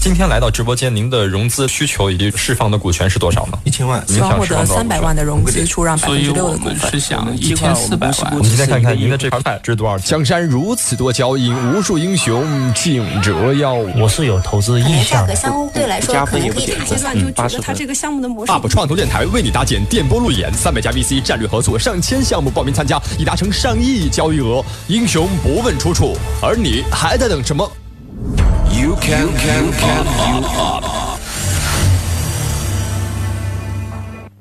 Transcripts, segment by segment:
今天来到直播间，您的融资需求以及释放的股权是多少呢？一千万，希望获得三百万的融资，出让百分之六的股份。是想一千四百万。我们今天看看您的这块菜值多少？江山如此多娇，引无数英雄竞折腰。我是有投资意向。价格相对来说可能可以谈。阶段就觉得它这个项目的模式。UP 创投电台为你搭建电波路演，三百家 VC 战略合作，上千项目报名参加，已达成上亿交易额。英雄不问出处，而你还在等什么？You can, can, can, you up.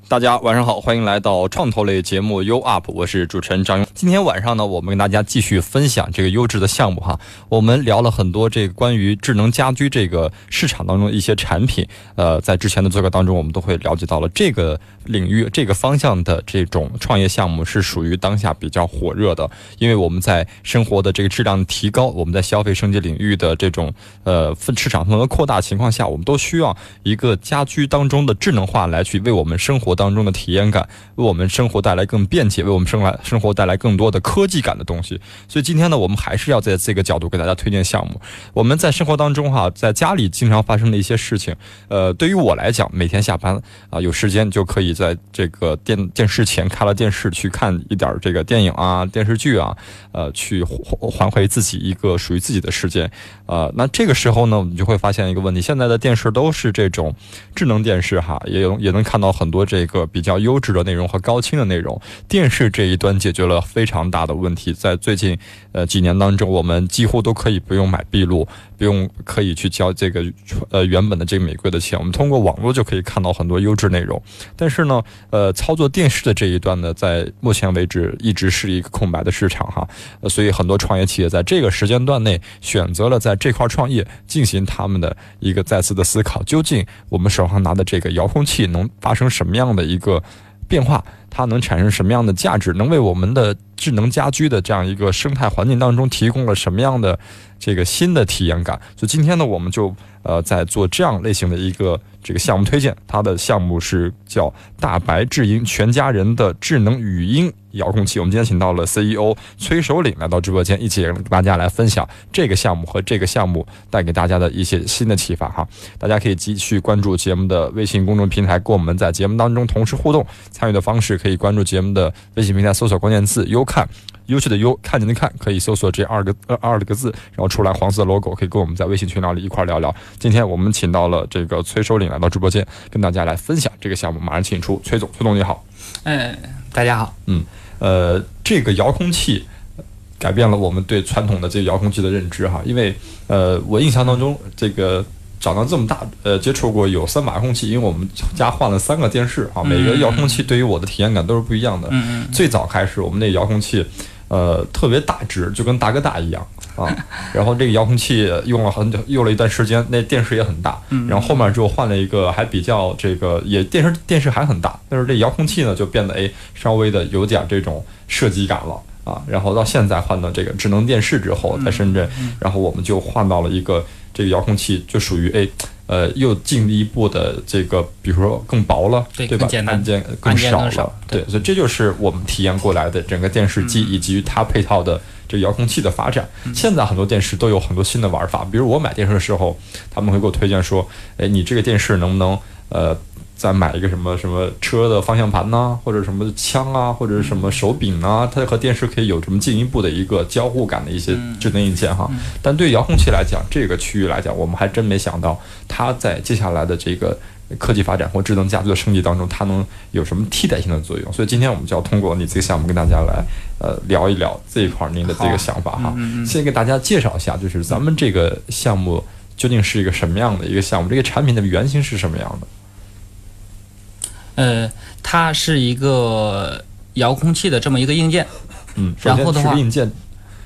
大家晚上好，欢迎来到创投类节目 U Up，我是主持人张勇。今天晚上呢，我们跟大家继续分享这个优质的项目哈。我们聊了很多这个关于智能家居这个市场当中的一些产品。呃，在之前的做客当中，我们都会了解到了这个领域、这个方向的这种创业项目是属于当下比较火热的。因为我们在生活的这个质量提高，我们在消费升级领域的这种呃市场份额扩大情况下，我们都需要一个家居当中的智能化来去为我们生活。当中的体验感，为我们生活带来更便捷，为我们生来生活带来更多的科技感的东西。所以今天呢，我们还是要在这个角度给大家推荐项目。我们在生活当中哈，在家里经常发生的一些事情，呃，对于我来讲，每天下班啊，有时间就可以在这个电电视前开了电视去看一点这个电影啊、电视剧啊，呃，去还回自己一个属于自己的时间。呃，那这个时候呢，我们就会发现一个问题：现在的电视都是这种智能电视哈，也有也能看到很多这。个比较优质的内容和高清的内容，电视这一端解决了非常大的问题。在最近呃几年当中，我们几乎都可以不用买闭路，不用可以去交这个呃原本的这个每个月的钱，我们通过网络就可以看到很多优质内容。但是呢，呃，操作电视的这一段呢，在目前为止一直是一个空白的市场哈。所以很多创业企业在这个时间段内选择了在这块创业，进行他们的一个再次的思考：究竟我们手上拿的这个遥控器能发生什么样？的一个变化，它能产生什么样的价值？能为我们的智能家居的这样一个生态环境当中提供了什么样的这个新的体验感？所以今天呢，我们就呃在做这样类型的一个这个项目推荐，它的项目是叫大白智音全家人的智能语音。遥控器，我们今天请到了 CEO 崔首领来到直播间，一起跟大家来分享这个项目和这个项目带给大家的一些新的启发哈。大家可以继续关注节目的微信公众平台，跟我们在节目当中同时互动。参与的方式可以关注节目的微信平台，搜索关键字“优看”，优秀的优，看见的看，可以搜索这二个二二个字，然后出来黄色的 logo，可以跟我们在微信群聊里一块聊聊。今天我们请到了这个崔首领来到直播间，跟大家来分享这个项目。马上请出崔总，崔总你好。哎，大家好。嗯。呃，这个遥控器改变了我们对传统的这个遥控器的认知哈，因为呃，我印象当中，这个长到这么大，呃，接触过有三把遥控器，因为我们家换了三个电视啊，每个遥控器对于我的体验感都是不一样的。最早开始，我们那遥控器呃特别大只，就跟大哥大一样啊，然后这个遥控器用了很久，用了一段时间，那电视也很大，然后后面就换了一个还比较这个也电视电视还很大，但是这遥控器呢就变得哎。稍微的有点这种设计感了啊，然后到现在换到这个智能电视之后，在深圳，然后我们就换到了一个这个遥控器，就属于哎，呃，又进一步的这个，比如说更薄了，对吧？按键更少了，对，所以这就是我们体验过来的整个电视机以及它配套的这遥控器的发展。现在很多电视都有很多新的玩法，比如我买电视的时候，他们会给我推荐说，哎，你这个电视能不能呃？再买一个什么什么车的方向盘呐，或者什么枪啊，或者什么手柄啊，它和电视可以有这么进一步的一个交互感的一些智能硬件哈。但对遥控器来讲，这个区域来讲，我们还真没想到它在接下来的这个科技发展或智能家居的升级当中，它能有什么替代性的作用。所以今天我们就要通过你这个项目跟大家来呃聊一聊这一块您的这个想法哈。先给大家介绍一下，就是咱们这个项目究竟是一个什么样的一个项目，这个产品的原型是什么样的？呃，它是一个遥控器的这么一个硬件，嗯，然后的话，硬件，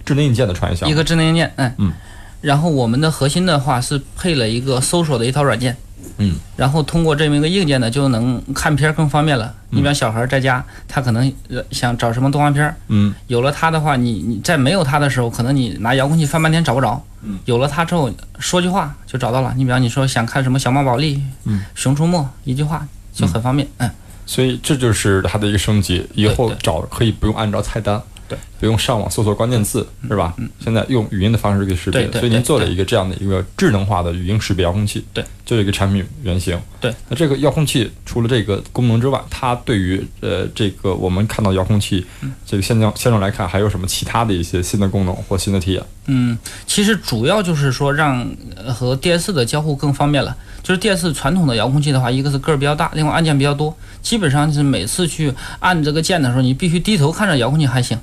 智能硬件的传一下，一个智能硬件，嗯嗯，然后我们的核心的话是配了一个搜索的一套软件，嗯，然后通过这么一个硬件呢，就能看片更方便了。你比方小孩在家，他可能想找什么动画片，嗯，有了它的话，你你在没有它的时候，可能你拿遥控器翻半天找不着，嗯，有了它之后，说句话就找到了。你比方你说想看什么小猫宝莉，嗯，熊出没，一句话。就很方便，嗯，所以这就是它的一个升级，以后找可以不用按照菜单。对，不用上网搜索关键字，是吧？嗯，现在用语音的方式给识别，所以您做了一个这样的一个智能化的语音识别遥控器，对，就是一个产品原型。对，那这个遥控器除了这个功能之外，它对于呃这个我们看到遥控器这个现状现状来看，还有什么其他的一些新的功能或新的体验？嗯，其实主要就是说让和 DS 的交互更方便了。就是电视传统的遥控器的话，一个是个儿比较大，另外按键比较多，基本上是每次去按这个键的时候，你必须低头看着遥控器还行。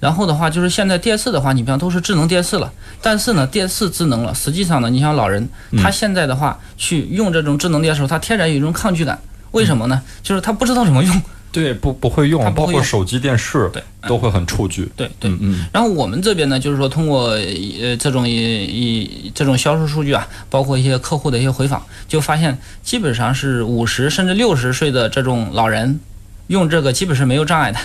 然后的话，就是现在电视的话，你比方都是智能电视了，但是呢，电视智能了，实际上呢，你像老人，他现在的话去用这种智能电视，他天然有一种抗拒感，为什么呢？就是他不知道怎么用。对，不不会用，包括手机、电视，对，都会很触距。对对嗯。然后我们这边呢，就是说通过呃这种一这种销售数据啊，包括一些客户的一些回访，就发现基本上是五十甚至六十岁的这种老人用这个基本是没有障碍的。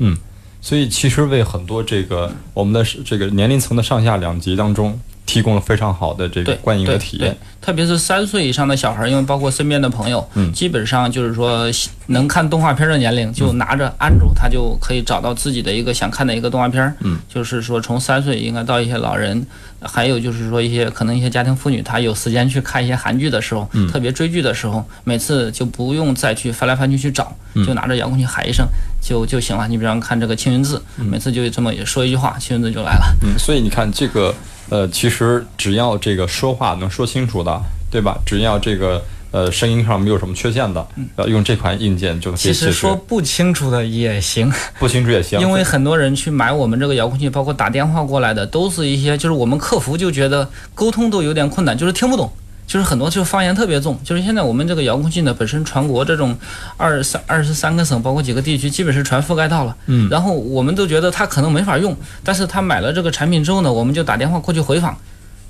嗯。所以，其实为很多这个我们的这个年龄层的上下两级当中。提供了非常好的这个观影的体验，特别是三岁以上的小孩，因为包括身边的朋友，嗯，基本上就是说能看动画片的年龄，就拿着安卓，他就可以找到自己的一个想看的一个动画片，嗯，就是说从三岁应该到一些老人，还有就是说一些可能一些家庭妇女，她有时间去看一些韩剧的时候，嗯，特别追剧的时候，每次就不用再去翻来翻去去找，就拿着遥控器喊一声就就行了。你比方看这个青云志，每次就这么说一句话，青云志就来了。嗯，所以你看这个。呃，其实只要这个说话能说清楚的，对吧？只要这个呃声音上没有什么缺陷的，呃，用这款硬件就可以其实说不清楚的也行，不清楚也行。因为很多人去买我们这个遥控器，包括打电话过来的，都是一些就是我们客服就觉得沟通都有点困难，就是听不懂。就是很多就是方言特别重，就是现在我们这个遥控器呢，本身全国这种二三二十三个省，包括几个地区，基本是全覆盖到了。嗯，然后我们都觉得他可能没法用，但是他买了这个产品之后呢，我们就打电话过去回访，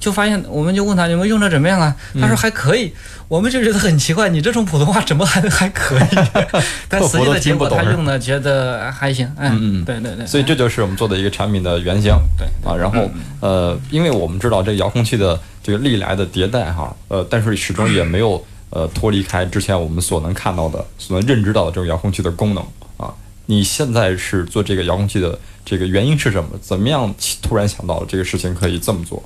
就发现我们就问他你们用着怎么样啊？他说还可以，我们就觉得很奇怪，你这种普通话怎么还还可以？但实际的结果他用的觉得还行。嗯嗯，对对对。所以这就是我们做的一个产品的原型。对啊，然后呃，因为我们知道这个遥控器的。这个历来的迭代哈，呃，但是始终也没有呃脱离开之前我们所能看到的、所能认知到的这种遥控器的功能啊。你现在是做这个遥控器的这个原因是什么？怎么样突然想到这个事情可以这么做？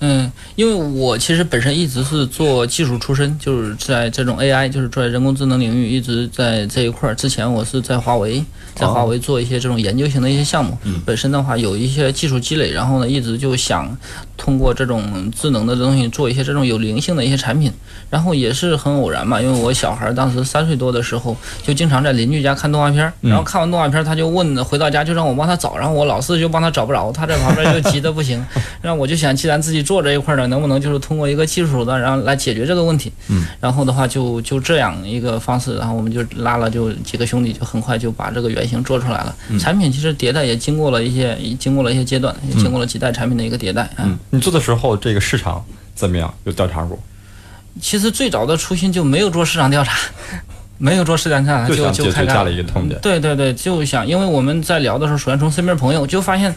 嗯，因为我其实本身一直是做技术出身，就是在这种 AI，就是在人工智能领域一直在这一块儿。之前我是在华为，在华为做一些这种研究型的一些项目，本身的话有一些技术积累，然后呢一直就想通过这种智能的东西做一些这种有灵性的一些产品。然后也是很偶然嘛，因为我小孩当时三岁多的时候，就经常在邻居家看动画片，然后看完动画片他就问，回到家就让我帮他找，然后我老是就帮他找不着，他在旁边就急得不行。然后我就想，既然自己做。这一块呢，能不能就是通过一个技术手段，然后来解决这个问题？嗯，然后的话就就这样一个方式，然后我们就拉了就几个兄弟，就很快就把这个原型做出来了。产品其实迭代也经过了一些，经过了一些阶段，也经过了几代产品的一个迭代。嗯，你做的时候这个市场怎么样？有调查过？其实最早的初心就没有做市场调查，没有做市场调查，就就开加了一个痛点。对对对，就想，因为我们在聊的时候，首先从身边朋友就发现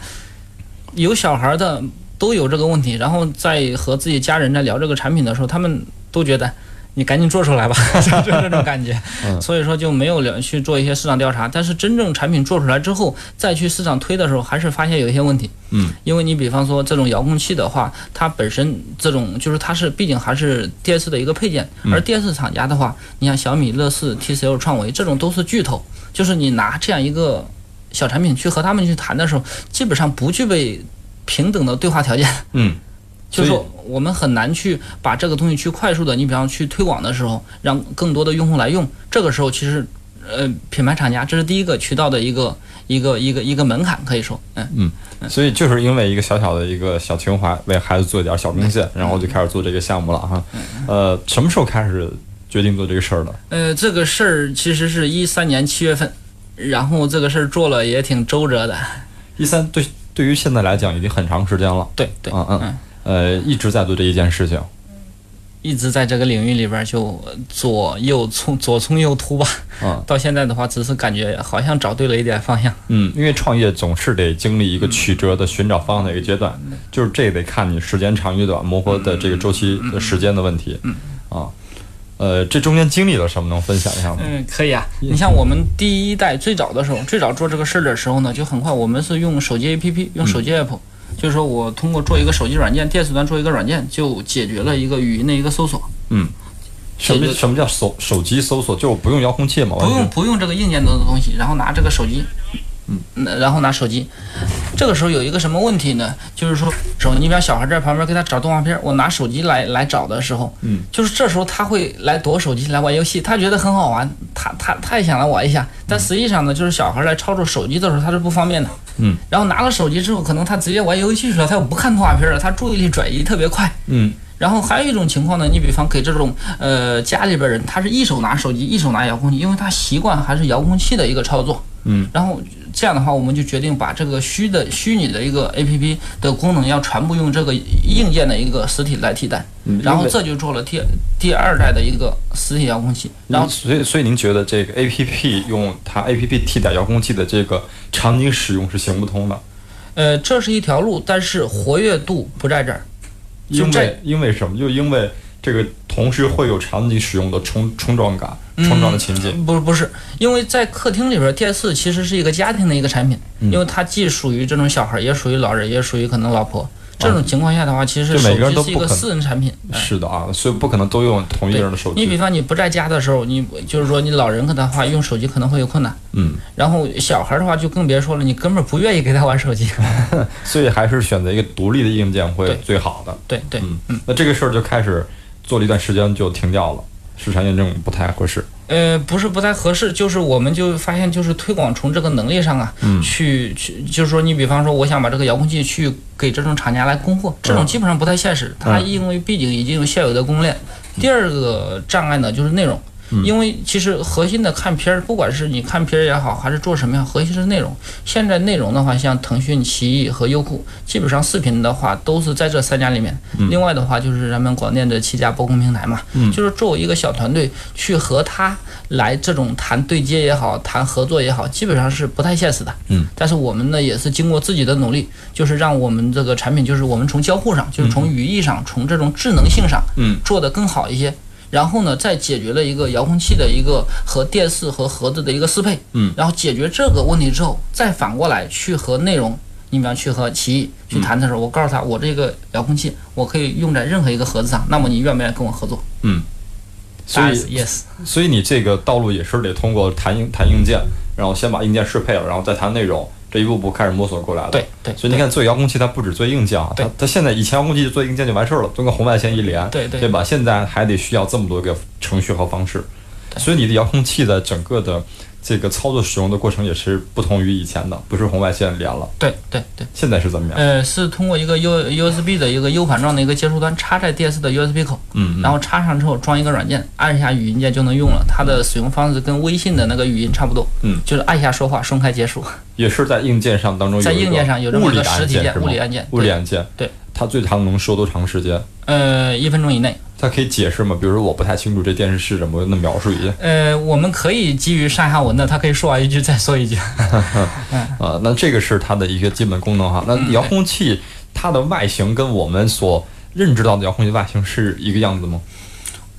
有小孩的。都有这个问题，然后在和自己家人在聊这个产品的时候，他们都觉得你赶紧做出来吧，就这种感觉。所以说就没有了去做一些市场调查。但是真正产品做出来之后，再去市场推的时候，还是发现有一些问题。嗯，因为你比方说这种遥控器的话，它本身这种就是它是毕竟还是电视的一个配件，而电视厂家的话，你像小米、乐视、TCL、创维这种都是巨头，就是你拿这样一个小产品去和他们去谈的时候，基本上不具备。平等的对话条件，嗯，就是说我们很难去把这个东西去快速的，你比方去推广的时候，让更多的用户来用，这个时候其实，呃，品牌厂家这是第一个渠道的一个一个一个一个门槛，可以说，嗯。嗯，所以就是因为一个小小的一个小情怀，为孩子做一点小贡献，然后就开始做这个项目了哈，呃，什么时候开始决定做这个事儿的？呃，这个事儿其实是一三年七月份，然后这个事儿做了也挺周折的，一三对。对于现在来讲，已经很长时间了。对对，嗯。嗯，呃，一直在做这一件事情，一直在这个领域里边就左右冲左冲右突吧。嗯，到现在的话，只是感觉好像找对了一点方向。嗯，因为创业总是得经历一个曲折的寻找方向的一个阶段，就是这得看你时间长与短，磨合的这个周期的时间的问题。嗯，啊，呃，这中间经历了什么？能分享一下吗？嗯，可以啊。你像我们第一代最早的时候，最早做这个事儿的时候呢，就很快。我们是用手机 APP，用手机 app，就是说我通过做一个手机软件，电视端做一个软件，就解决了一个语音的一个搜索。嗯，什么什么叫手手机搜索？就不用遥控器吗？不用不用这个硬件的东西，然后拿这个手机。嗯，然后拿手机，这个时候有一个什么问题呢？就是说，手你比方小孩在旁边给他找动画片，我拿手机来来找的时候，嗯，就是这时候他会来夺手机来玩游戏，他觉得很好玩，他他他也想来玩一下，但实际上呢，就是小孩来操作手机的时候他是不方便的，嗯，然后拿了手机之后，可能他直接玩游戏去了，他又不看动画片了，他注意力转移特别快，嗯，然后还有一种情况呢，你比方给这种呃家里边人，他是一手拿手机，一手拿遥控器，因为他习惯还是遥控器的一个操作，嗯，然后。这样的话，我们就决定把这个虚的虚拟的一个 A P P 的功能，要全部用这个硬件的一个实体来替代。然后这就做了第第二代的一个实体遥控器。然后，所以所以您觉得这个 A P P 用它 A P P 替代遥控器的这个场景使用是行不通的？呃，这是一条路，但是活跃度不在这儿。因为因为什么？就因为。这个同时会有场景使用的冲冲撞感、冲撞的情景。不不是，因为在客厅里边，电视其实是一个家庭的一个产品，因为它既属于这种小孩，也属于老人，也属于可能老婆。这种情况下的话，其实手机是一个私人产品。是的啊，所以不可能都用同一个人的手机。你比方你不在家的时候，你就是说你老人的话用手机可能会有困难。嗯。然后小孩的话就更别说了，你根本不愿意给他玩手机。所以还是选择一个独立的硬件会最好的。对对。嗯嗯。那这个事儿就开始。做了一段时间就停掉了，市场验证不太合适。呃，不是不太合适，就是我们就发现，就是推广从这个能力上啊，去去，就是说，你比方说，我想把这个遥控器去给这种厂家来供货，这种基本上不太现实。它因为毕竟已经有现有的供应链。第二个障碍呢，就是内容。因为其实核心的看片儿，不管是你看片儿也好，还是做什么样，核心是内容。现在内容的话，像腾讯、奇艺和优酷，基本上视频的话都是在这三家里面。另外的话就是咱们广电的七家播控平台嘛。就是作为一个小团队去和他来这种谈对接也好，谈合作也好，基本上是不太现实的。嗯。但是我们呢也是经过自己的努力，就是让我们这个产品，就是我们从交互上，就是从语义上，从这种智能性上，嗯，做得更好一些。然后呢，再解决了一个遥控器的一个和电视和盒子的一个适配，嗯，然后解决这个问题之后，再反过来去和内容，你比方去和奇艺去谈的时候，我告诉他，我这个遥控器我可以用在任何一个盒子上，那么你愿不愿意跟我合作？嗯，所以 yes，所以你这个道路也是得通过谈硬谈硬件，然后先把硬件适配了，然后再谈内容。这一步步开始摸索过来的，对对，所以你看做遥控器它不止做硬件啊，它它现在以前遥控器就做硬件就完事儿了，做个红外线一连，对对，对吧？现在还得需要这么多个程序和方式，所以你的遥控器的整个的。这个操作使用的过程也是不同于以前的，不是红外线连了。对对对，现在是怎么样？呃，是通过一个 U U S B 的一个 U 盘状的一个接收端插在电视的 U S B 口，嗯，然后插上之后装一个软件，按一下语音键就能用了。它的使用方式跟微信的那个语音差不多，嗯，就是按下说话，松开结束。也是在硬件上当中，在硬件上有这么一个实体键，物理按键，物理按键。对，它最长能说多长时间？呃，一分钟以内。它可以解释吗？比如说我不太清楚这电视是什么，那描述一下。呃，我们可以基于上下文的，它可以说完一句再说一句。啊，那这个是它的一个基本功能哈。那遥控器它的外形跟我们所认知到的遥控器外形是一个样子吗？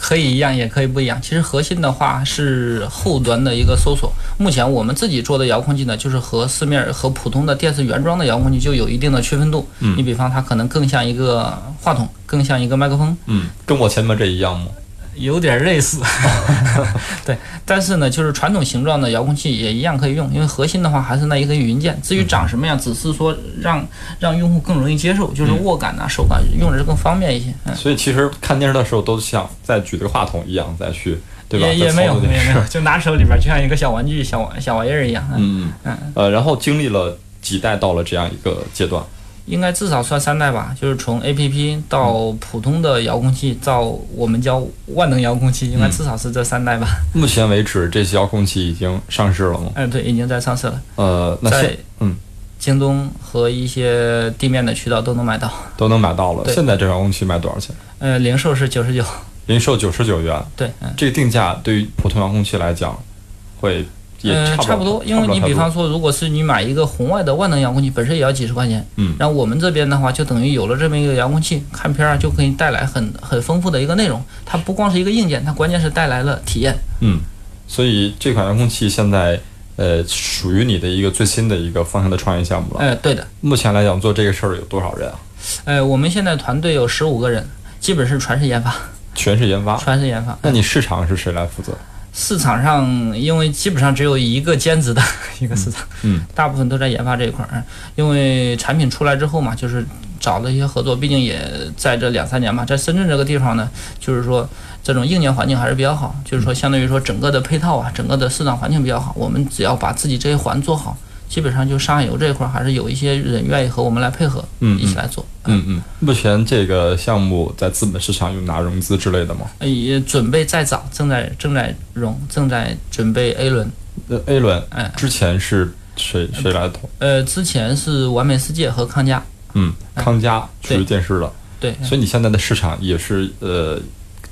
可以一样，也可以不一样。其实核心的话是后端的一个搜索。目前我们自己做的遥控器呢，就是和市面和普通的电视原装的遥控器就有一定的区分度。嗯，你比方它可能更像一个话筒，更像一个麦克风。嗯，跟我前面这一样吗？有点类似，对，但是呢，就是传统形状的遥控器也一样可以用，因为核心的话还是那一个语音键。至于长什么样，只是说让让用户更容易接受，就是握感呐、手感用着更方便一些。所以其实看电视的时候都像在举着个话筒一样再去，对吧？也也没有，也没有，就拿手里边就像一个小玩具、小小玩意儿一样。嗯嗯呃，然后经历了几代，到了这样一个阶段。应该至少算三代吧，就是从 A P P 到普通的遥控器，到我们叫万能遥控器，应该至少是这三代吧。目前为止，这些遥控器已经上市了吗？嗯，对，已经在上市了。呃，那在嗯，京东和一些地面的渠道都能买到，都能买到了。现在这遥控器卖多少钱？呃，零售是九十九，零售九十九元。对，这个定价对于普通遥控器来讲，会也差不多。因为你比方说，如果是你买一个红外的万能遥控器，本身也要几十块钱。嗯。然后我们这边的话，就等于有了这么一个遥控器，看片儿就可以带来很很丰富的一个内容。它不光是一个硬件，它关键是带来了体验。嗯。所以这款遥控器现在呃属于你的一个最新的一个方向的创业项目了。哎，对的。目前来讲，做这个事儿有多少人啊？呃，我们现在团队有十五个人，基本是全是研发。全是研发。全是研发。那你市场是谁来负责？市场上，因为基本上只有一个兼职的 一个市场，嗯，大部分都在研发这一块儿。因为产品出来之后嘛，就是找了一些合作，毕竟也在这两三年嘛，在深圳这个地方呢，就是说这种硬件环境还是比较好，就是说相当于说整个的配套啊，整个的市场环境比较好，我们只要把自己这一环做好。基本上就上游这一块还是有一些人愿意和我们来配合，嗯，一起来做，嗯嗯。目前这个项目在资本市场有拿融资之类的吗？也准备在找，正在正在融，正在准备 A 轮。呃，A 轮，哎，之前是谁谁来投？呃，之前是完美世界和康佳。嗯，康佳属于电视的。对。所以你现在的市场也是呃，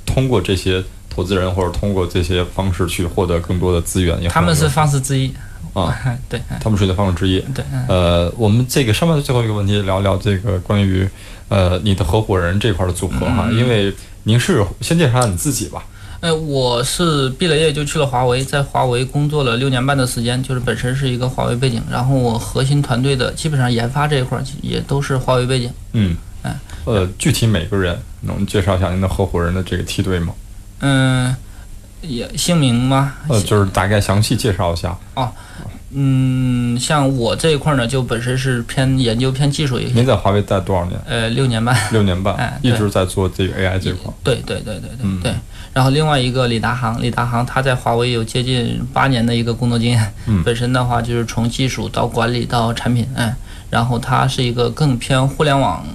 通过这些投资人或者通过这些方式去获得更多的资源。他们是方式之一。啊，对，他们是的方式之一。对，呃，我们这个上面的最后一个问题，聊聊这个关于呃你的合伙人这块的组合哈，因为您是先介绍下你自己吧。呃，我是毕了业就去了华为，在华为工作了六年半的时间，就是本身是一个华为背景，然后我核心团队的基本上研发这一块也都是华为背景。嗯，哎，呃，具体每个人能介绍一下您的合伙人的这个梯队吗？嗯。也姓名吗？呃，就是大概详细介绍一下。哦，嗯，像我这一块呢，就本身是偏研究、偏技术一些。您在华为待多少年？呃，六年半。六年半，哎一直在做这个 AI 这块。对对对对对对。然后另外一个李达航，李达航他在华为有接近八年的一个工作经验。嗯。本身的话就是从技术到管理到产品，哎，然后他是一个更偏互联网。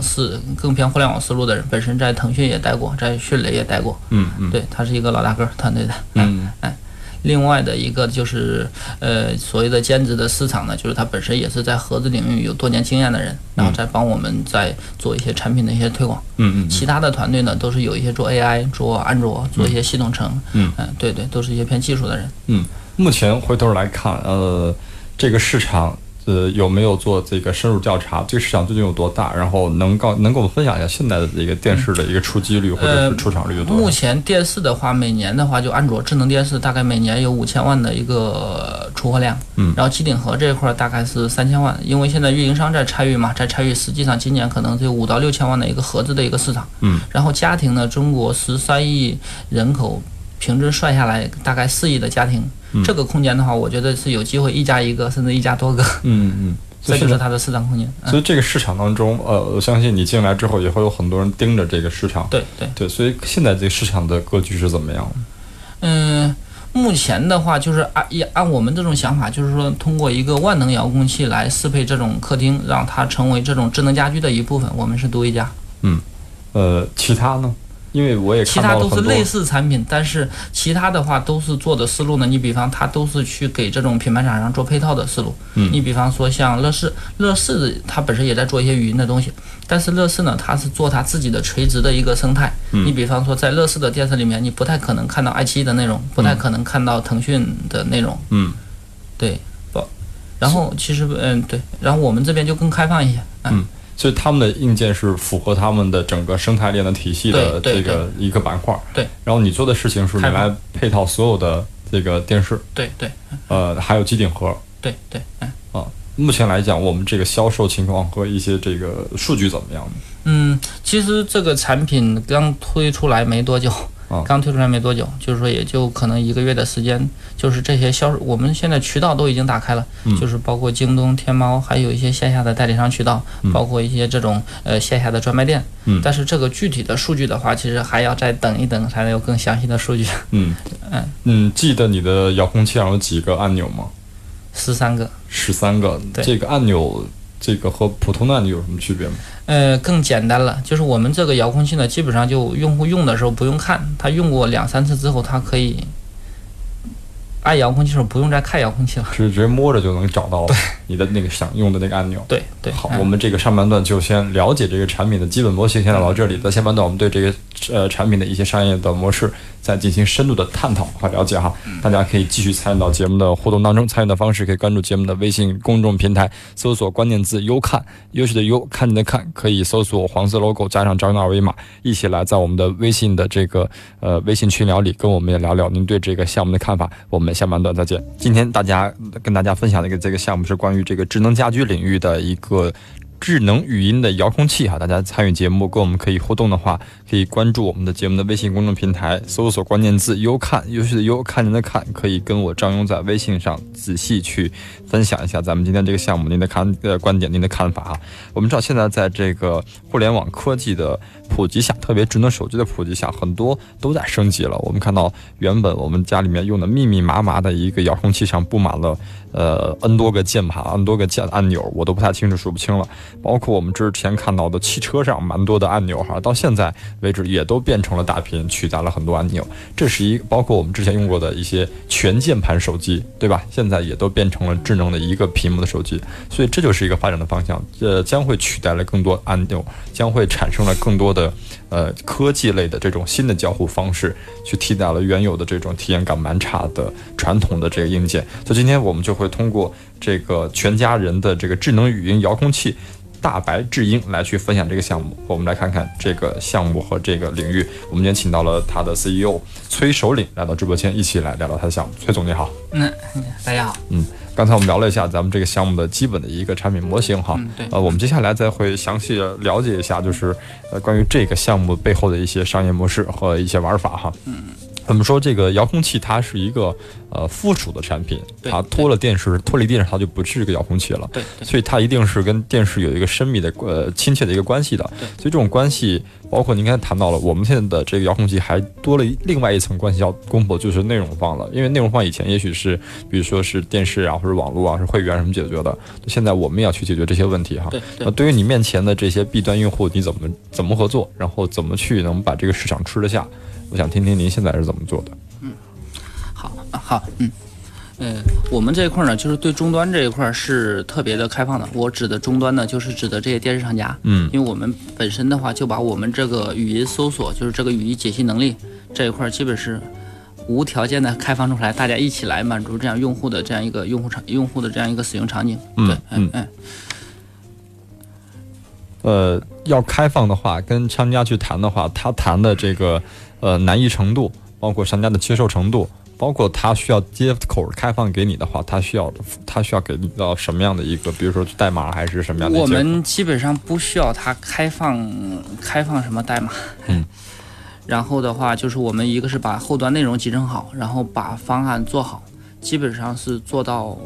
思更偏互联网思路的人，本身在腾讯也待过，在迅雷也待过。嗯嗯，对他是一个老大哥团队的。嗯哎，另外的一个就是呃所谓的兼职的市场呢，就是他本身也是在盒子领域有多年经验的人，然后再帮我们在做一些产品的一些推广。嗯嗯，其他的团队呢，都是有一些做 AI、做安卓、做一些系统城。嗯嗯，对对，都是一些偏技术的人。嗯，目前回头来看，呃，这个市场。呃，有没有做这个深入调查？这个市场究竟有多大？然后能告能跟我们分享一下现在的这个电视的一个出机率或者是出场率有多少？目前电视的话，每年的话，就安卓智能电视大概每年有五千万的一个出货量。嗯。然后机顶盒这一块大概是三千万，因为现在运营商在参与嘛，在参与，实际上今年可能就五到六千万的一个盒子的一个市场。嗯。然后家庭呢，中国十三亿人口，平均算下来大概四亿的家庭。这个空间的话，我觉得是有机会一家一个，甚至一家多个。嗯嗯，这就是它的市场空间。所以这个市场当中，呃，我相信你进来之后，也会有很多人盯着这个市场。对对对，所以现在这个市场的格局是怎么样？嗯，目前的话，就是按一按我们这种想法，就是说通过一个万能遥控器来适配这种客厅，让它成为这种智能家居的一部分，我们是独一家。嗯，呃，其他呢？因为我也其他都是类似产品，但是其他的话都是做的思路呢。你比方，它都是去给这种品牌厂商做配套的思路。嗯，你比方说像乐视，乐视它本身也在做一些语音的东西，但是乐视呢，它是做它自己的垂直的一个生态。嗯，你比方说在乐视的电视里面，你不太可能看到爱奇艺的内容，不太可能看到腾讯的内容。嗯，对，不，然后其实嗯对，然后我们这边就更开放一些。嗯。所以他们的硬件是符合他们的整个生态链的体系的这个一个板块。对。然后你做的事情是你来配套所有的这个电视。对对。呃，还有机顶盒。对对。嗯。啊，目前来讲，我们这个销售情况和一些这个数据怎么样呢？嗯，其实这个产品刚推出来没多久。刚推出来没多久，就是说也就可能一个月的时间，就是这些销售，我们现在渠道都已经打开了，就是包括京东、天猫，还有一些线下的代理商渠道，包括一些这种呃线下的专卖店。嗯，但是这个具体的数据的话，其实还要再等一等，才能有更详细的数据。嗯 嗯嗯，记得你的遥控器上有几个按钮吗？十三个。十三个。这个按钮。这个和普通的你有什么区别吗？呃，更简单了，就是我们这个遥控器呢，基本上就用户用的时候不用看，他用过两三次之后，他可以按遥控器时候不用再看遥控器了，直直接摸着就能找到你的那个想用的那个按钮。对对。好，我们这个上半段就先了解这个产品的基本模型，先聊到这里。在下半段，我们对这个呃产品的一些商业的模式再进行深度的探讨和了解哈。大家可以继续参与到节目的互动当中，参与的方式可以关注节目的微信公众平台，搜索关键字“优看”，优秀的优，看见的看，可以搜索黄色 logo 加上张的二维码，一起来在我们的微信的这个呃微信群聊里跟我们也聊聊您对这个项目的看法。我们下半段再见。今天大家跟大家分享的一个这个项目是关于这个智能家居领域的一个。智能语音的遥控器哈，大家参与节目跟我们可以互动的话，可以关注我们的节目的微信公众平台，搜索关键字“优看”，优秀的优，看人的看，可以跟我张勇在微信上仔细去分享一下咱们今天这个项目您的看呃观点，您的看法哈。我们知道现在在这个互联网科技的普及下，特别智能手机的普及下，很多都在升级了。我们看到原本我们家里面用的密密麻麻的一个遥控器上布满了。呃，n 多个键盘，n 多个键按钮，我都不太清楚，数不清了。包括我们之前看到的汽车上蛮多的按钮哈，到现在为止也都变成了大屏，取代了很多按钮。这是一包括我们之前用过的一些全键盘手机，对吧？现在也都变成了智能的一个屏幕的手机。所以这就是一个发展的方向，呃，将会取代了更多按钮，将会产生了更多的呃科技类的这种新的交互方式，去替代了原有的这种体验感蛮差的传统的这个硬件。所以今天我们就会。通过这个全家人的这个智能语音遥控器大白智音来去分享这个项目。我们来看看这个项目和这个领域。我们今天请到了他的 CEO 崔首领来到直播间，一起来聊聊他的项目。崔总你好，嗯，大家好，嗯，刚才我们聊了一下咱们这个项目的基本的一个产品模型哈，对，呃，我们接下来再会详细的了解一下，就是呃关于这个项目背后的一些商业模式和一些玩法哈，嗯。我们说这个遥控器它是一个呃附属的产品，它脱了电视脱离电视它就不是一个遥控器了，对，所以它一定是跟电视有一个深密的呃亲切的一个关系的，所以这种关系包括您刚才谈到了，我们现在的这个遥控器还多了另外一层关系要攻破，就是内容方了，因为内容方以前也许是比如说是电视啊或者网络啊是会员什么解决的，现在我们也要去解决这些问题哈，那对于你面前的这些弊端用户，你怎么怎么合作，然后怎么去能把这个市场吃得下？我想听听您现在是怎么做的。嗯好好，嗯，呃，我们这一块呢，就是对终端这一块是特别的开放的。我指的终端呢，就是指的这些电视厂家，嗯，因为我们本身的话，就把我们这个语音搜索，就是这个语音解析能力这一块，基本是无条件的开放出来，大家一起来满足这样用户的这样一个用户场用户的这样一个使用场景。对，嗯嗯。呃，要开放的话，跟商家去谈的话，他谈的这个呃难易程度，包括商家的接受程度。包括他需要接口开放给你的话，他需要他需要给你到什么样的一个，比如说代码还是什么样的？我们基本上不需要他开放开放什么代码。嗯。然后的话，就是我们一个是把后端内容集成好，然后把方案做好，基本上是做到。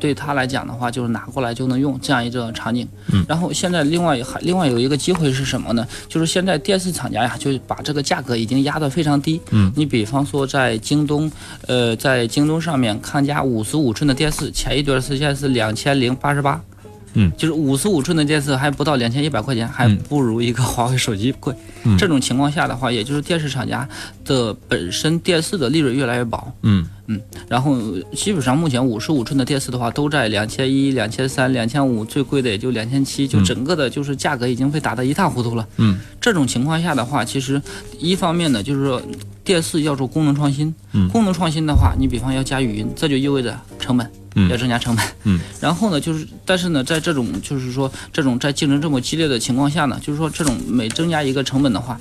对他来讲的话，就是拿过来就能用这样一个场景。嗯，然后现在另外还另外有一个机会是什么呢？就是现在电视厂家呀，就把这个价格已经压得非常低。嗯，你比方说在京东，呃，在京东上面，看家五十五寸的电视，前一段时间是两千零八十八。嗯，就是五十五寸的电视还不到两千一百块钱，还不如一个华为手机贵。这种情况下的话，也就是电视厂家的本身电视的利润越来越薄。嗯嗯，然后基本上目前五十五寸的电视的话，都在两千一、两千三、两千五，最贵的也就两千七，就整个的就是价格已经被打得一塌糊涂了。嗯，这种情况下的话，其实一方面呢，就是说电视要做功能创新。嗯，功能创新的话，你比方要加语音，这就意味着成本。要增加成本，嗯，然后呢，就是，但是呢，在这种就是说，这种在竞争这么激烈的情况下呢，就是说，这种每增加一个成本的话，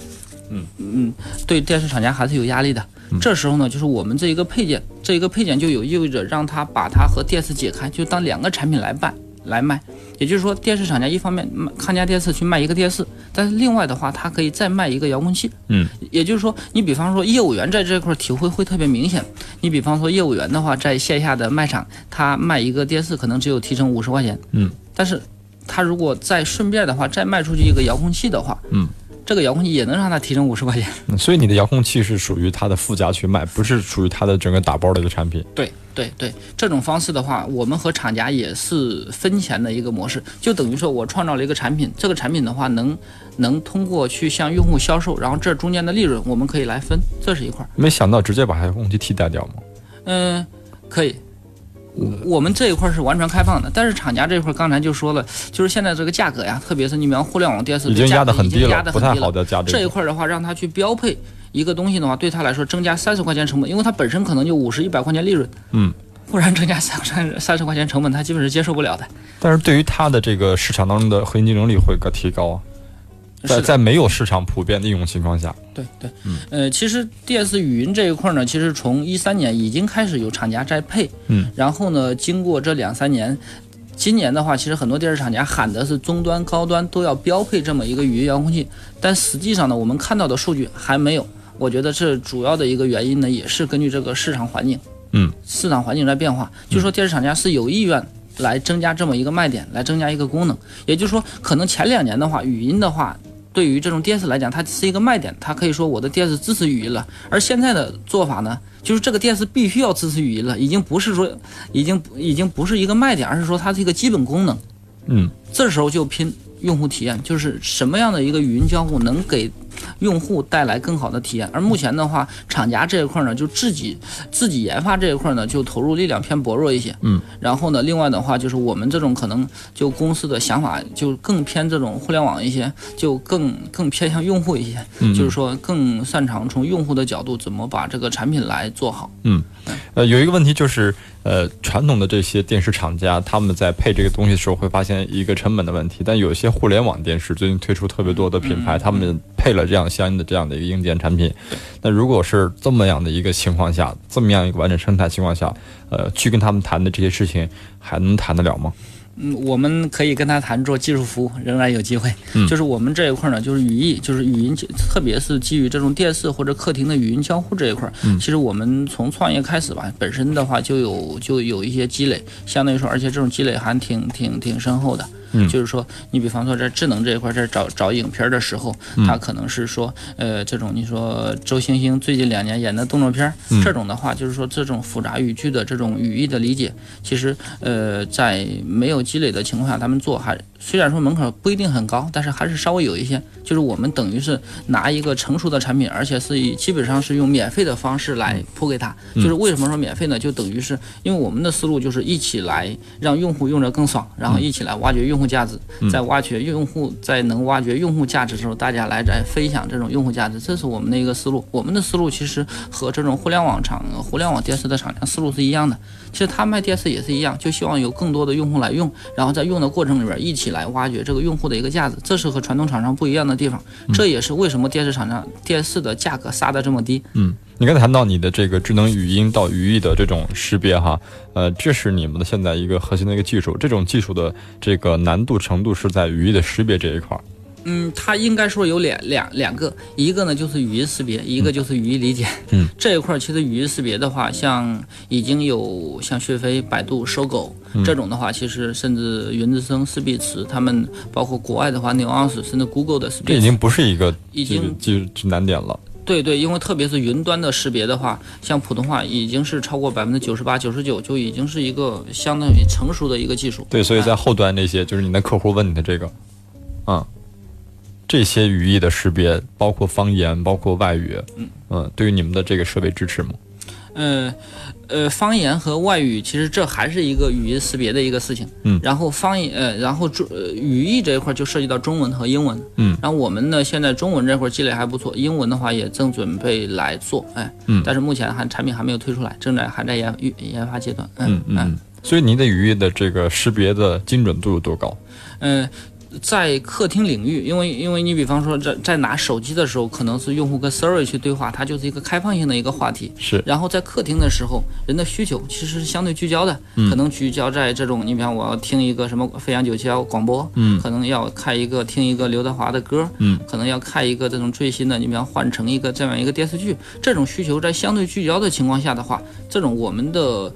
嗯嗯，对电视厂家还是有压力的。这时候呢，就是我们这一个配件，这一个配件就有意味着让他把它和电视解开，就当两个产品来办。来卖，也就是说，电视厂家一方面卖康佳电视去卖一个电视，但是另外的话，它可以再卖一个遥控器。嗯，也就是说，你比方说业务员在这块体会会特别明显。你比方说业务员的话，在线下的卖场，他卖一个电视可能只有提成五十块钱。嗯，但是他如果再顺便的话，再卖出去一个遥控器的话，嗯。这个遥控器也能让它提升五十块钱，所以你的遥控器是属于它的附加去卖，不是属于它的整个打包的一个产品。对对对，这种方式的话，我们和厂家也是分钱的一个模式，就等于说我创造了一个产品，这个产品的话能能通过去向用户销售，然后这中间的利润我们可以来分，这是一块。没想到直接把遥控器替代掉吗？嗯，可以。我们这一块是完全开放的，但是厂家这块刚才就说了，就是现在这个价格呀，特别是你比方互联网电视，已经压得很低了，不太好的价这一块的话，让他去标配一个东西的话，对他来说增加三十块钱成本，因为他本身可能就五十一百块钱利润，嗯，忽然增加三三三十块钱成本，他基本是接受不了的。但是对于他的这个市场当中的核心竞争力会个提高啊。在在没有市场普遍应用情况下，对对，嗯，呃，其实 D S 语音这一块呢，其实从一三年已经开始有厂家在配，嗯，然后呢，经过这两三年，今年的话，其实很多电视厂家喊的是中端、高端都要标配这么一个语音遥控器，但实际上呢，我们看到的数据还没有。我觉得这主要的一个原因呢，也是根据这个市场环境，嗯，市场环境在变化，就说电视厂家是有意愿来增加这么一个卖点，来增加一个功能，也就是说，可能前两年的话，语音的话。对于这种电视来讲，它是一个卖点，它可以说我的电视支持语音了。而现在的做法呢，就是这个电视必须要支持语音了，已经不是说，已经已经不是一个卖点，而是说它是一个基本功能。嗯，这时候就拼用户体验，就是什么样的一个语音交互能给。用户带来更好的体验，而目前的话，厂家这一块呢，就自己自己研发这一块呢，就投入力量偏薄弱一些。嗯，然后呢，另外的话，就是我们这种可能就公司的想法就更偏这种互联网一些，就更更偏向用户一些。嗯，就是说更擅长从用户的角度怎么把这个产品来做好。嗯，呃，有一个问题就是，呃，传统的这些电视厂家他们在配这个东西的时候会发现一个成本的问题，但有些互联网电视最近推出特别多的品牌，他们配了。这样相应的这样的一个硬件产品，那如果是这么样的一个情况下，这么样一个完整生态情况下，呃，去跟他们谈的这些事情，还能谈得了吗？嗯，我们可以跟他谈做技术服务，仍然有机会。嗯，就是我们这一块呢，就是语义，就是语音，特别是基于这种电视或者客厅的语音交互这一块。嗯，其实我们从创业开始吧，本身的话就有就有一些积累，相当于说，而且这种积累还挺挺挺深厚的。嗯，就是说，你比方说在智能这一块，在找找影片的时候，它可能是说，呃，这种你说周星星最近两年演的动作片，这种的话，就是说这种复杂语句的这种语义的理解，其实，呃，在没有积累的情况下，他们做还虽然说门槛不一定很高，但是还是稍微有一些。就是我们等于是拿一个成熟的产品，而且是以基本上是用免费的方式来铺给他。就是为什么说免费呢？就等于是因为我们的思路就是一起来让用户用着更爽，然后一起来挖掘用户价值，在挖掘用户在能挖掘用户价值的时候，大家来来分享这种用户价值，这是我们的一个思路。我们的思路其实和这种互联网厂、互联网电视的厂家思路是一样的。其实他卖电视也是一样，就希望有更多的用户来用，然后在用的过程里边一起来挖掘这个用户的一个价值，这是和传统厂商不一样的。地方，这也是为什么电视厂商电视的价格杀的这么低。嗯，你刚才谈到你的这个智能语音到语义的这种识别哈，呃，这是你们的现在一个核心的一个技术，这种技术的这个难度程度是在语义的识别这一块。嗯，它应该说有两两两个，一个呢就是语音识别，一个就是语义理解。嗯，这一块其实语音识别的话，像已经有像讯飞、百度、搜狗这种的话，其实甚至云之声、四必词，他们包括国外的话，Nuance，甚至 Google 的识别，这已经不是一个已经就难点了。对对，因为特别是云端的识别的话，像普通话已经是超过百分之九十八、九十九，就已经是一个相当于成熟的一个技术。对，所以在后端那些，就是你的客户问你的这个，嗯。这些语义的识别，包括方言，包括外语，嗯嗯，对于你们的这个设备支持吗？呃呃，方言和外语其实这还是一个语音识别的一个事情，嗯，然后方言呃，然后中语义这一块就涉及到中文和英文，嗯，然后我们呢现在中文这块积累还不错，英文的话也正准备来做，哎，嗯，但是目前还产品还没有推出来，正在还在研研发阶段，嗯嗯，所以您的语义的这个识别的精准度有多高？嗯。在客厅领域，因为因为你比方说在在拿手机的时候，可能是用户跟 Siri 去对话，它就是一个开放性的一个话题。是。然后在客厅的时候，人的需求其实是相对聚焦的，嗯可能聚焦在这种，你比方我要听一个什么飞扬九七幺广播，嗯，可能要看一个听一个刘德华的歌，嗯，可能要看一个这种最新的，你比方换成一个这样一个电视剧，这种需求在相对聚焦的情况下的话，这种我们的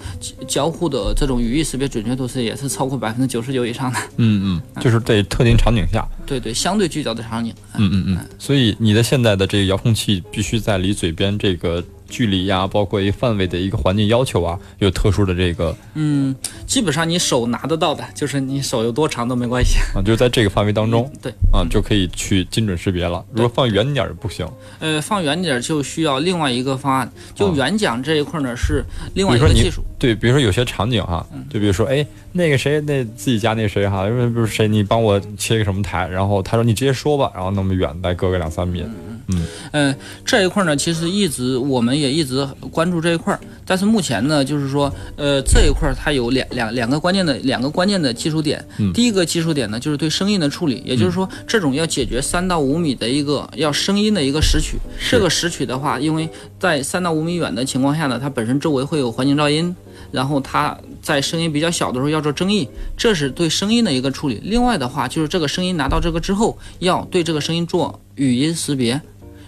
交互的这种语义识别准确度是也是超过百分之九十九以上的。嗯嗯，就是对特定场景下。对对，相对聚焦的场景。嗯嗯嗯。所以你的现在的这个遥控器必须在离嘴边这个距离呀，包括一范围的一个环境要求啊，有特殊的这个？嗯，基本上你手拿得到的，就是你手有多长都没关系啊，就是在这个范围当中，对啊，就可以去精准识别了。如果放远点儿不行，呃，放远点儿就需要另外一个方案。就远讲这一块呢是另外一个技术。对，比如说有些场景哈，就比如说哎，那个谁，那自己家那谁哈，因为不是谁，你帮我切个什么台，然后他说你直接说吧，然后那么远来隔个两三米。嗯嗯，这一块呢，其实一直我们也一直关注这一块，但是目前呢，就是说，呃，这一块它有两两两个关键的两个关键的技术点。第一个技术点呢，就是对声音的处理，也就是说，这种要解决三到五米的一个要声音的一个拾取。这个拾取的话，因为在三到五米远的情况下呢，它本身周围会有环境噪音，然后它在声音比较小的时候要做争议，这是对声音的一个处理。另外的话，就是这个声音拿到这个之后，要对这个声音做语音识别。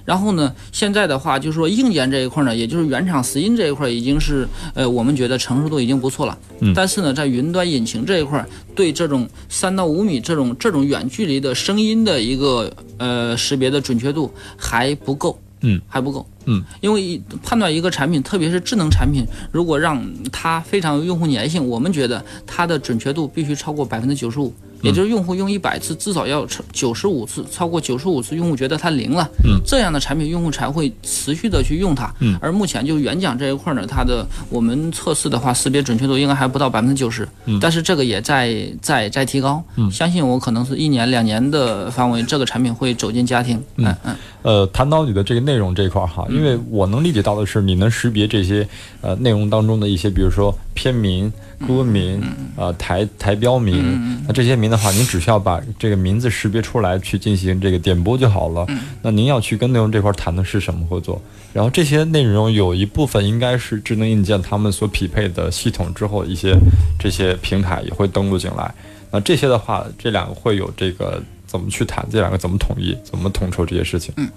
然后呢，现在的话就是说硬件这一块呢，也就是原厂死音这一块已经是，呃，我们觉得成熟度已经不错了。嗯。但是呢，在云端引擎这一块，对这种三到五米这种这种远距离的声音的一个呃识别的准确度还不够。嗯。还不够。嗯。因为判断一个产品，特别是智能产品，如果让它非常有用户粘性，我们觉得它的准确度必须超过百分之九十五。也就是用户用一百次，至少要超九十五次，超过九十五次，用户觉得它灵了，嗯，这样的产品用户才会持续的去用它，嗯。而目前就原讲这一块呢，它的我们测试的话，识别准确度应该还不到百分之九十，嗯。但是这个也在在在提高，嗯。相信我可能是一年两年的范围，这个产品会走进家庭，嗯嗯。呃，谈到你的这个内容这一块哈，因为我能理解到的是，你能识别这些呃内容当中的一些，比如说片名。歌名，呃，台台标名，那这些名的话，您只需要把这个名字识别出来，去进行这个点播就好了。那您要去跟内容这块谈的是什么合作？然后这些内容有一部分应该是智能硬件他们所匹配的系统之后，一些这些平台也会登录进来。那这些的话，这两个会有这个怎么去谈？这两个怎么统一？怎么统筹这些事情？嗯。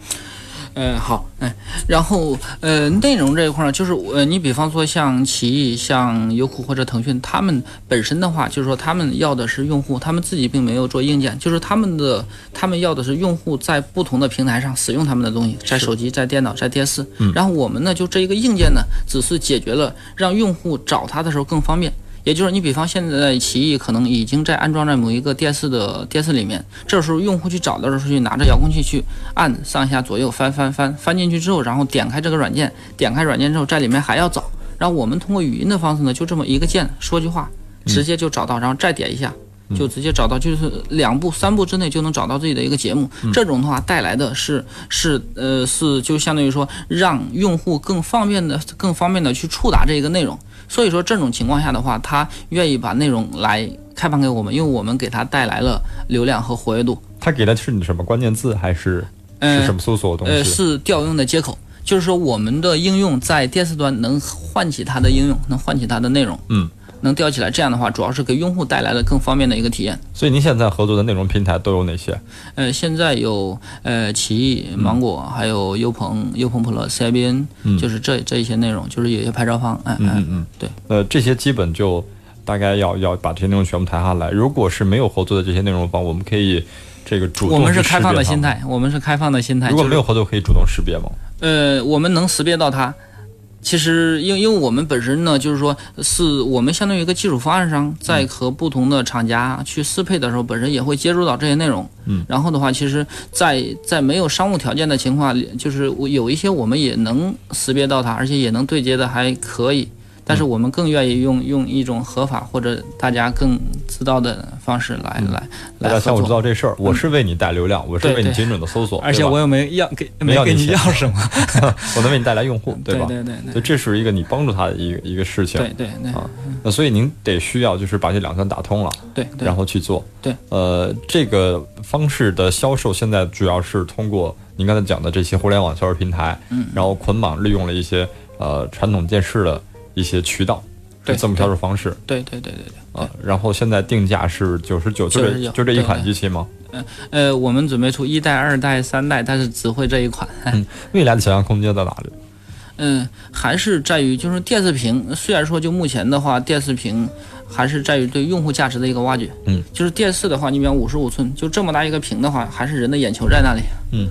嗯，好，哎，然后呃，内容这一块儿，就是呃，你比方说像奇艺、像优酷或者腾讯，他们本身的话，就是说他们要的是用户，他们自己并没有做硬件，就是他们的他们要的是用户在不同的平台上使用他们的东西，在手机、在电脑、在电视。嗯。然后我们呢，就这一个硬件呢，只是解决了让用户找他的时候更方便。也就是你比方现在奇艺可能已经在安装在某一个电视的电视里面，这时候用户去找的时候，去拿着遥控器去按上下左右翻翻翻翻进去之后，然后点开这个软件，点开软件之后在里面还要找，然后我们通过语音的方式呢，就这么一个键说句话，直接就找到，然后再点一下。就直接找到，就是两步三步之内就能找到自己的一个节目。这种的话带来的是是呃是就相当于说让用户更方便的更方便的去触达这一个内容。所以说这种情况下的话，他愿意把内容来开放给我们，因为我们给他带来了流量和活跃度。他给的是你什么关键字还是是什么搜索东西？呃，是调用的接口，就是说我们的应用在电视端能唤起它的应用，能唤起它的内容。嗯。能吊起来，这样的话主要是给用户带来了更方便的一个体验。所以您现在合作的内容平台都有哪些？呃，现在有呃奇艺、芒果，还有优鹏、优鹏 Plus、CIBN，就是这这一些内容，就是有些拍照方。嗯嗯嗯，对。呃，这些基本就大概要要把这些内容全部谈下来。如果是没有合作的这些内容方，我们可以这个主动。我们是开放的心态，我们是开放的心态。如果没有合作，可以主动识别吗？呃，我们能识别到它。其实，因因为我们本身呢，就是说，是我们相当于一个技术方案商，在和不同的厂家去适配的时候，本身也会接触到这些内容。嗯，然后的话，其实，在在没有商务条件的情况，就是有一些我们也能识别到它，而且也能对接的还可以。但是我们更愿意用用一种合法或者大家更知道的方式来来来。大家像我知道这事儿，我是为你带流量，我是为你精准的搜索，而且我又没要给没给你要什么，我能为你带来用户，对吧？对对对。所以这是一个你帮助他的一个一个事情。对对对。啊，那所以您得需要就是把这两端打通了，对，然后去做。对。呃，这个方式的销售现在主要是通过您刚才讲的这些互联网销售平台，嗯，然后捆绑利用了一些呃传统电视的一些渠道。对，这么销售方式。对对对对对。啊，然后现在定价是九十九，就这就这一款机器吗？嗯呃，我们准备出一代、二代、三代，但是只会这一款。嗯，未来的想象空间在哪里？嗯，还是在于就是电视屏，虽然说就目前的话，电视屏还是在于对用户价值的一个挖掘。嗯，就是电视的话，你比方五十五寸，就这么大一个屏的话，还是人的眼球在那里。嗯。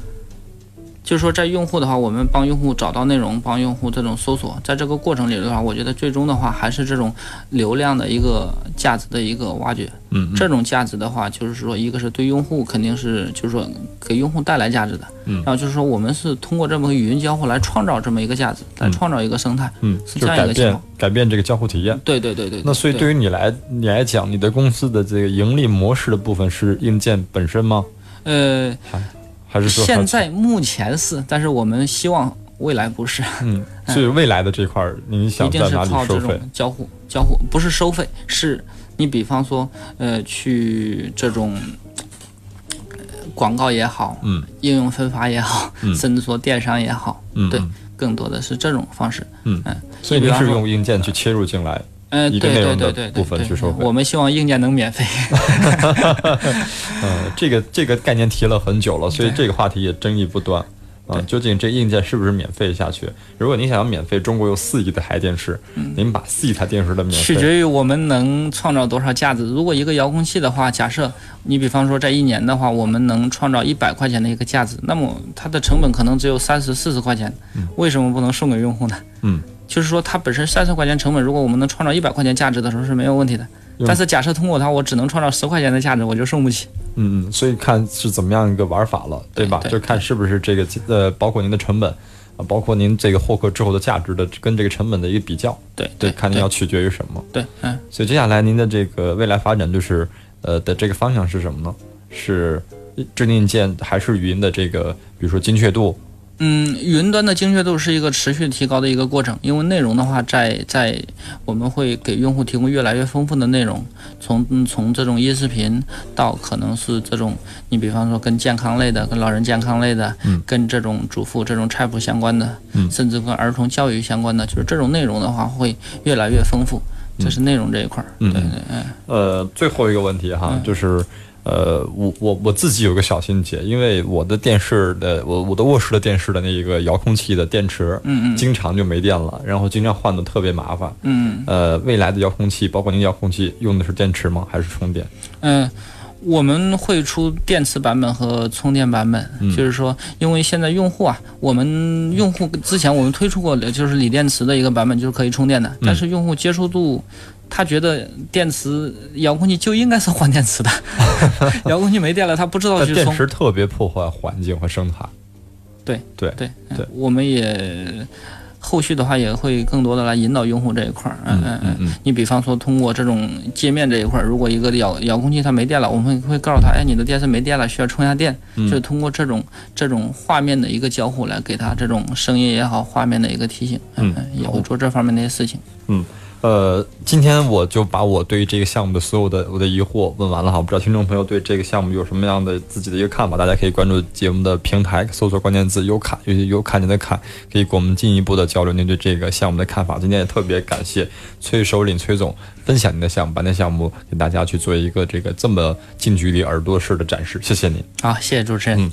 就是说，在用户的话，我们帮用户找到内容，帮用户这种搜索，在这个过程里的话，我觉得最终的话还是这种流量的一个价值的一个挖掘。嗯，这种价值的话，就是说，一个是对用户肯定是就是说给用户带来价值的。嗯，然后就是说，我们是通过这么个语音交互来创造这么一个价值，来创造一个生态。嗯，是这样一个情况。改变这个交互体验。对对对对。那所以对于你来你来讲，你的公司的这个盈利模式的部分是硬件本身吗？呃。还是说现在目前是，但是我们希望未来不是。嗯，所以未来的这块儿，你想在哪里收费？交互交互不是收费，是你比方说，呃，去这种广告也好，嗯，应用分发也好，甚至说电商也好，嗯，对，更多的是这种方式。嗯嗯，所以您是用硬件去切入进来。呃，对对对对，部分去收费。我们希望硬件能免费。嗯，这个这个概念提了很久了，所以这个话题也争议不断。啊，究竟这硬件是不是免费下去？如果您想要免费，中国有四亿的台电视，您把四亿台电视的免费，取决于我们能创造多少价值。如果一个遥控器的话，假设你比方说在一年的话，我们能创造一百块钱的一个价值，那么它的成本可能只有三十四十块钱，为什么不能送给用户呢？嗯。就是说，它本身三十块钱成本，如果我们能创造一百块钱价值的时候是没有问题的。但是假设通过它，我只能创造十块钱的价值，我就送不起。嗯嗯，所以看是怎么样一个玩法了，对吧？就看是不是这个呃，包括您的成本啊，包括您这个获客之后的价值的跟这个成本的一个比较。对对，看您要取决于什么。对，嗯。所以接下来您的这个未来发展就是呃的这个方向是什么呢？是智能硬件还是语音的这个，比如说精确度？嗯，云端的精确度是一个持续提高的一个过程，因为内容的话，在在我们会给用户提供越来越丰富的内容，从从这种音视频到可能是这种，你比方说跟健康类的、跟老人健康类的，嗯，跟这种主妇这种菜谱相关的，嗯，甚至跟儿童教育相关的，就是这种内容的话会越来越丰富，这是内容这一块儿。嗯，对对，嗯。呃，最后一个问题哈，就是。呃，我我我自己有个小心结，因为我的电视的我我的卧室的电视的那一个遥控器的电池，嗯嗯，经常就没电了，然后经常换的特别麻烦，嗯呃，未来的遥控器，包括您遥控器用的是电池吗？还是充电？嗯，我们会出电池版本和充电版本，就是说，因为现在用户啊，我们用户之前我们推出过就是锂电池的一个版本，就是可以充电的，但是用户接受度。他觉得电池遥控器就应该是换电池的，遥控器没电了，他不知道去充。电池特别破坏环境和生态。对对对对，我们也后续的话也会更多的来引导用户这一块儿。嗯嗯嗯。你比方说通过这种界面这一块儿，如果一个遥遥控器它没电了，我们会告诉他，哎，你的电池没电了，需要充下电。嗯。就通过这种这种画面的一个交互来给他这种声音也好，画面的一个提醒。嗯。也会做这方面的一些事情。嗯。呃，今天我就把我对于这个项目的所有的我的疑惑问完了哈，不知道听众朋友对这个项目有什么样的自己的一个看法？大家可以关注节目的平台，搜索关键字“优卡”，尤其优卡您的卡，可以跟我们进一步的交流您对这个项目的看法。今天也特别感谢崔首领崔总分享您的项目，把那项目给大家去做一个这个这么近距离耳朵式的展示，谢谢您。好，谢谢主持人。嗯。